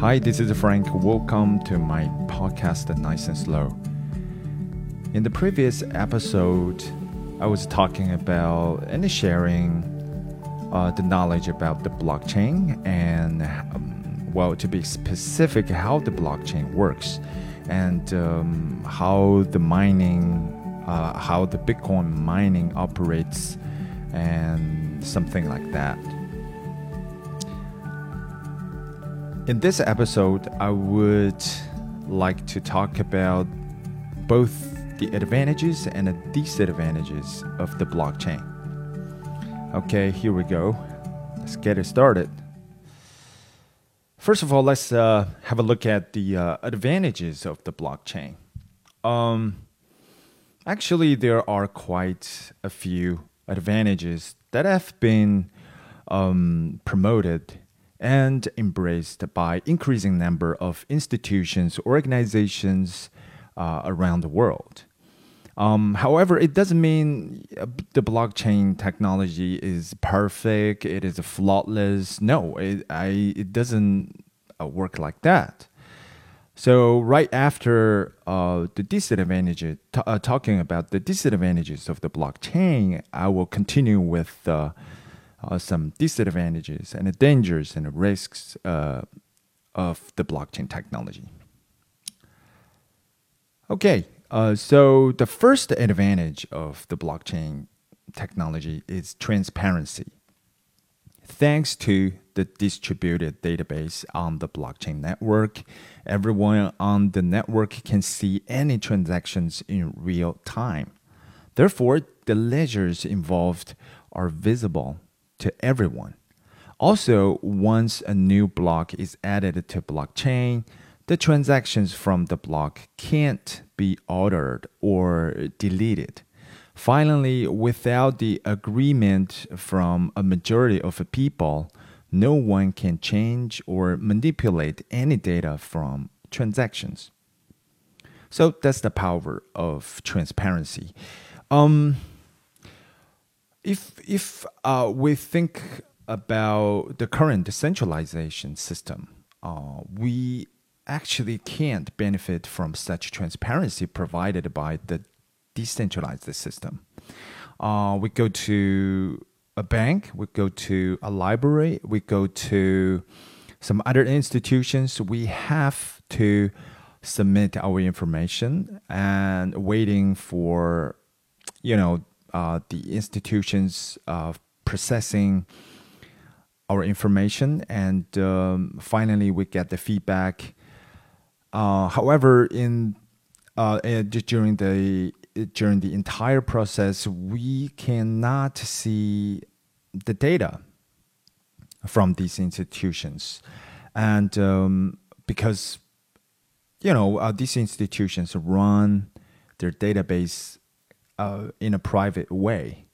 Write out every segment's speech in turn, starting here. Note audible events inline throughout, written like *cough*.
Hi, this is Frank. Welcome to my podcast, Nice and Slow. In the previous episode, I was talking about and sharing uh, the knowledge about the blockchain and, um, well, to be specific, how the blockchain works and um, how the mining, uh, how the Bitcoin mining operates, and something like that. In this episode, I would like to talk about both the advantages and the disadvantages of the blockchain. Okay, here we go. Let's get it started. First of all, let's uh, have a look at the uh, advantages of the blockchain. Um, actually, there are quite a few advantages that have been um, promoted and embraced by increasing number of institutions, organizations uh, around the world. Um, however, it doesn't mean uh, the blockchain technology is perfect. It is flawless. No, it I, it doesn't uh, work like that. So right after uh, the disadvantages, t- uh, talking about the disadvantages of the blockchain, I will continue with uh, uh, some disadvantages and the dangers and risks of the blockchain technology. Okay, uh, so the first advantage of the blockchain technology is transparency. Thanks to the distributed database on the blockchain network, everyone on the network can see any transactions in real time. Therefore, the ledgers involved are visible to everyone. Also, once a new block is added to blockchain, the transactions from the block can't be altered or deleted. Finally, without the agreement from a majority of people, no one can change or manipulate any data from transactions. So that's the power of transparency. Um, if if uh, we think about the current decentralization system, uh, we actually can't benefit from such transparency provided by the decentralized system. Uh, we go to a bank, we go to a library, we go to some other institutions. We have to submit our information and waiting for, you know, uh, the institutions uh, processing our information, and um, finally we get the feedback. Uh, however, in uh, during the during the entire process, we cannot see the data from these institutions, and um, because you know uh, these institutions run their database uh, in a private way.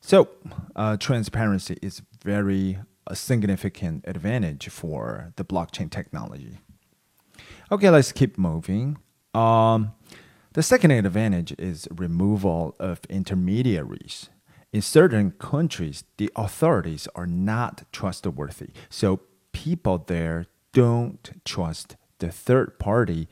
So, uh, transparency is very a significant advantage for the blockchain technology. Okay, let's keep moving. Um, the second advantage is removal of intermediaries. In certain countries, the authorities are not trustworthy, so people there don't trust the third party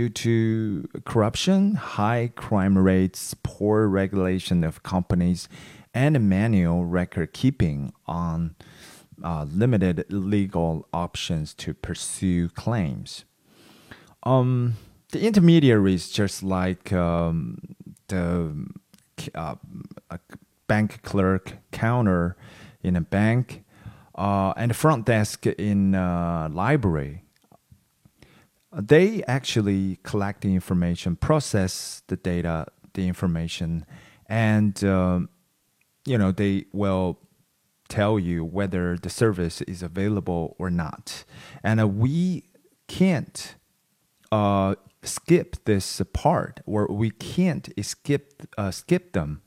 due to corruption, high crime rates, poor regulation of companies, and manual record keeping on uh, limited legal options to pursue claims. Um, the intermediaries, just like um, the uh, bank clerk counter in a bank uh, and front desk in a library, they actually collect the information, process the data, the information, and um, you know they will tell you whether the service is available or not. And uh, we can't uh, skip this part, or we can't skip uh, skip them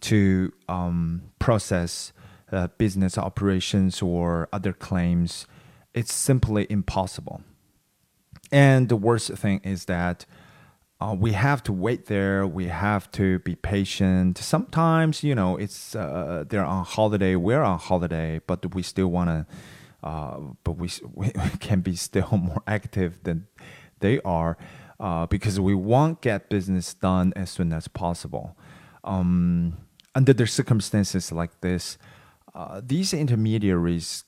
to um, process uh, business operations or other claims. It's simply impossible. And the worst thing is that uh, we have to wait there. We have to be patient. Sometimes, you know, it's uh, they're on holiday. We're on holiday, but we still want to uh, but we, *laughs* we can be still *laughs* more active than they are uh, because we want get business done as soon as possible. Um, under the circumstances like this, uh, these intermediaries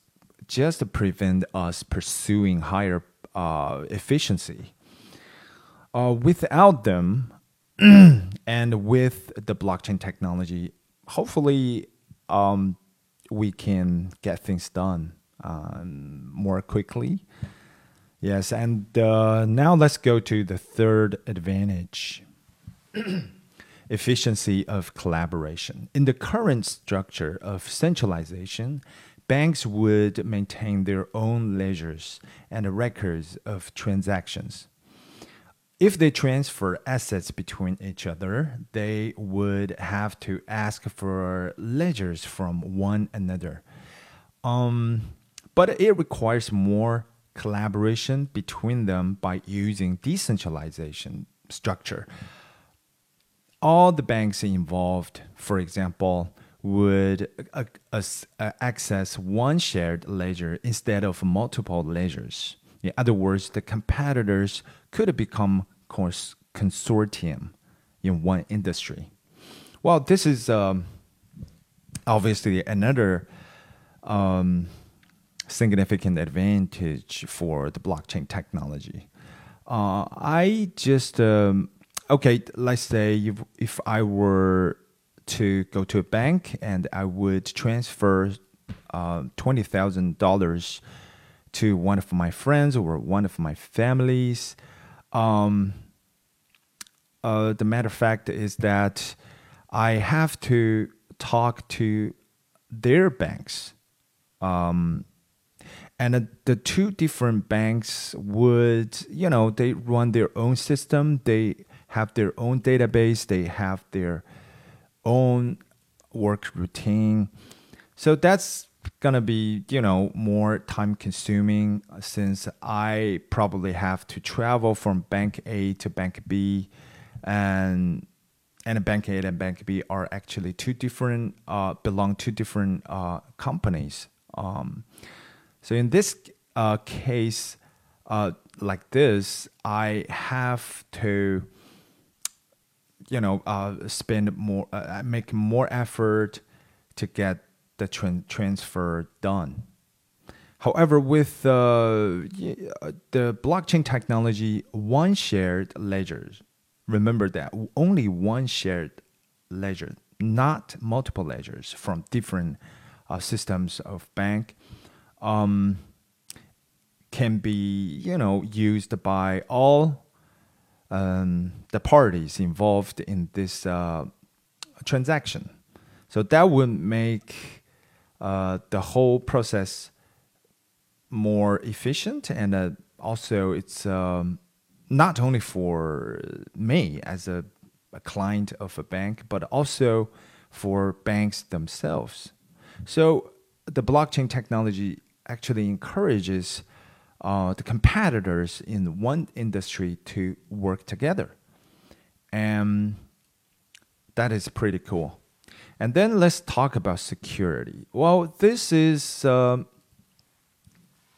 just prevent us pursuing higher uh, efficiency. Uh, without them, *clears throat* and with the blockchain technology, hopefully um, we can get things done um, more quickly. Yes, and uh, now let's go to the third advantage *clears throat* efficiency of collaboration. In the current structure of centralization, banks would maintain their own ledgers and records of transactions. If they transfer assets between each other, they would have to ask for ledgers from one another. Um, but it requires more collaboration between them by using decentralization structure. All the banks involved, for example, would uh, uh, access one shared ledger instead of multiple ledgers. In other words, the competitors could become cons- consortium in one industry. Well, this is um, obviously another um, significant advantage for the blockchain technology. Uh, I just um, okay. Let's say if if I were to go to a bank and I would transfer uh, twenty thousand dollars to one of my friends or one of my families. Um, uh, the matter of fact is that I have to talk to their banks. Um, and the two different banks would, you know, they run their own system. They have their own database. They have their own work routine. So that's gonna be you know more time consuming since I probably have to travel from bank A to bank B, and and bank A and bank B are actually two different uh, belong to different uh, companies. Um, so in this uh, case, uh, like this, I have to you know uh, spend more, uh, make more effort to get the tra- transfer done. However, with uh, the blockchain technology, one shared ledger, remember that only one shared ledger, not multiple ledgers from different uh, systems of bank, um, can be you know used by all um, the parties involved in this uh, transaction. So that would make uh, the whole process more efficient and uh, also it's um, not only for me as a, a, client of a bank but also for banks themselves so the blockchain technology actually encourages uh, the competitors in one industry to work together and that is pretty cool and then let's talk about security. Well, this is uh,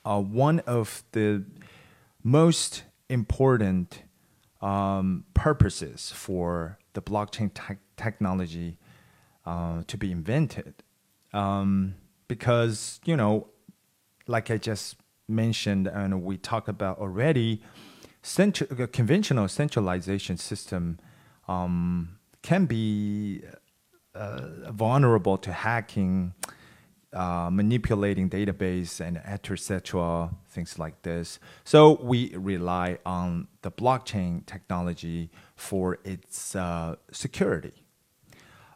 uh, one of the most important um, purposes for the blockchain te- technology uh, to be invented. Um, because, you know, like I just mentioned and we talked about already, central, conventional centralization system um, can be uh, vulnerable to hacking, uh, manipulating database, and etc. Things like this. So we rely on the blockchain technology for its uh, security.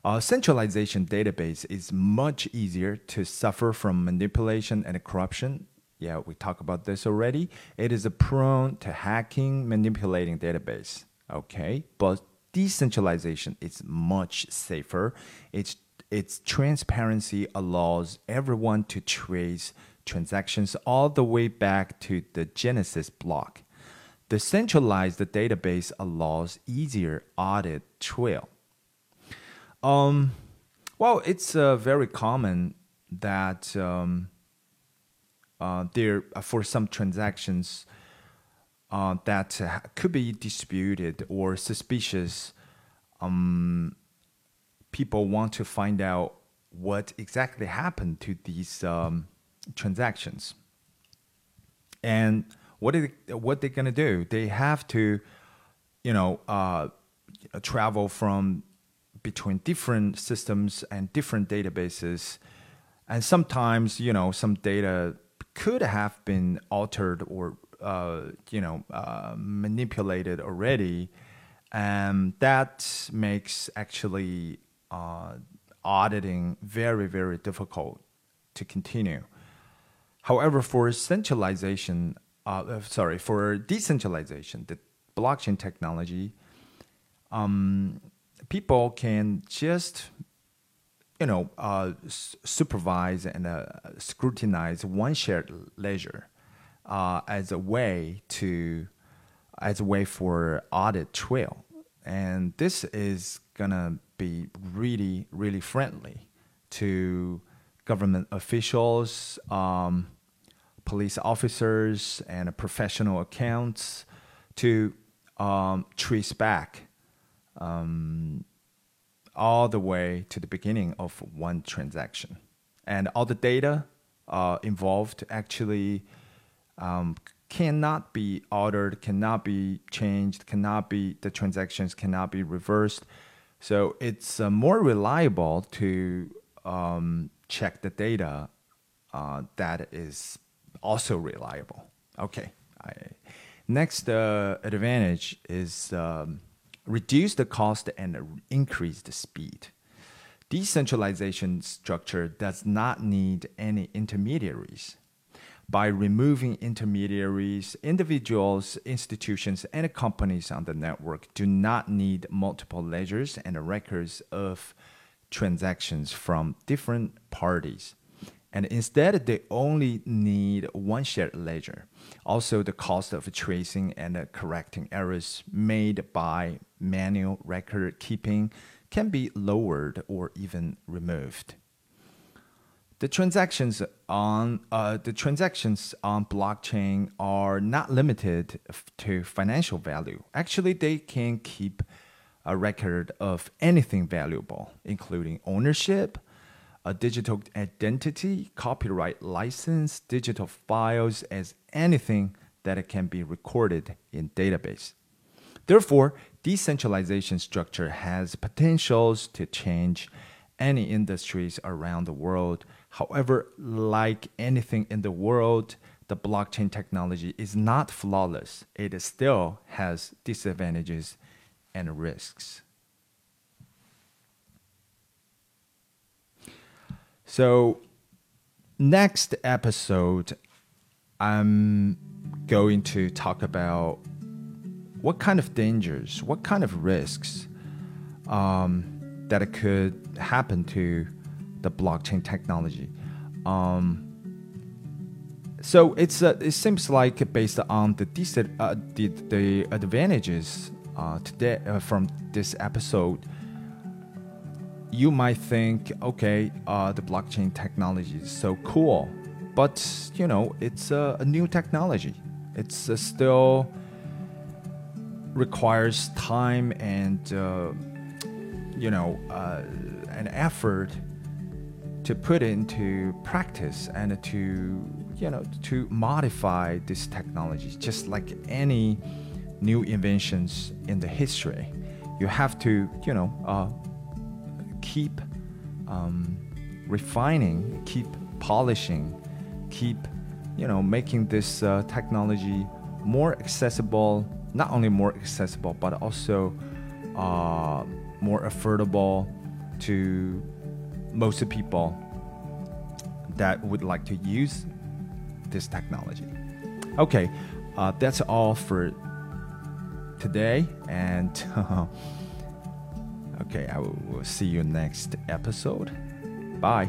A centralization database is much easier to suffer from manipulation and corruption. Yeah, we talked about this already. It is prone to hacking, manipulating database. Okay, but decentralization is much safer. Its its transparency allows everyone to trace transactions all the way back to the Genesis block. The centralized database allows easier audit trail. Um, well, it's uh, very common that um, uh, there for some transactions uh, that uh, could be disputed or suspicious. Um, people want to find out what exactly happened to these um, transactions, and what are they, what they're gonna do? They have to, you know, uh, travel from between different systems and different databases, and sometimes you know some data could have been altered or uh, you know uh, manipulated already, and that makes actually uh, auditing very very difficult to continue. However, for centralization, uh, uh, sorry, for decentralization, the blockchain technology, um, people can just you know, uh, supervise and uh, scrutinize one shared ledger uh, as a way to as a way for audit trail, and this is gonna be really really friendly to government officials, um, police officers, and professional accounts to um, trace back. Um, all the way to the beginning of one transaction. And all the data uh, involved actually um, cannot be altered, cannot be changed, cannot be, the transactions cannot be reversed. So it's uh, more reliable to um, check the data uh, that is also reliable. Okay. I, next uh, advantage is um, reduce the cost and increase the speed. Decentralization structure does not need any intermediaries. By removing intermediaries, individuals, institutions, and companies on the network do not need multiple ledgers and records of transactions from different parties and instead they only need one shared ledger. Also, the cost of tracing and correcting errors made by manual record keeping can be lowered or even removed. The transactions on uh, the transactions on blockchain are not limited to financial value. Actually, they can keep a record of anything valuable, including ownership, a digital identity, copyright license, digital files as anything that can be recorded in database. Therefore, decentralization structure has potentials to change any industries around the world. However, like anything in the world, the blockchain technology is not flawless. It still has disadvantages and risks. So, next episode, I'm going to talk about what kind of dangers, what kind of risks um, that could happen to the blockchain technology. Um, so it's uh, it seems like based on the uh, the, the advantages uh, today uh, from this episode, you might think, okay, uh, the blockchain technology is so cool, but you know, it's a, a new technology. It's uh, still requires time and uh, you know uh, an effort to put into practice and to you know to modify this technology just like any new inventions in the history you have to you know uh, keep um, refining, keep polishing, keep you know making this uh, technology more accessible. Not only more accessible, but also uh, more affordable to most of people that would like to use this technology. Okay, uh, that's all for today, and *laughs* Okay, I will see you next episode. Bye.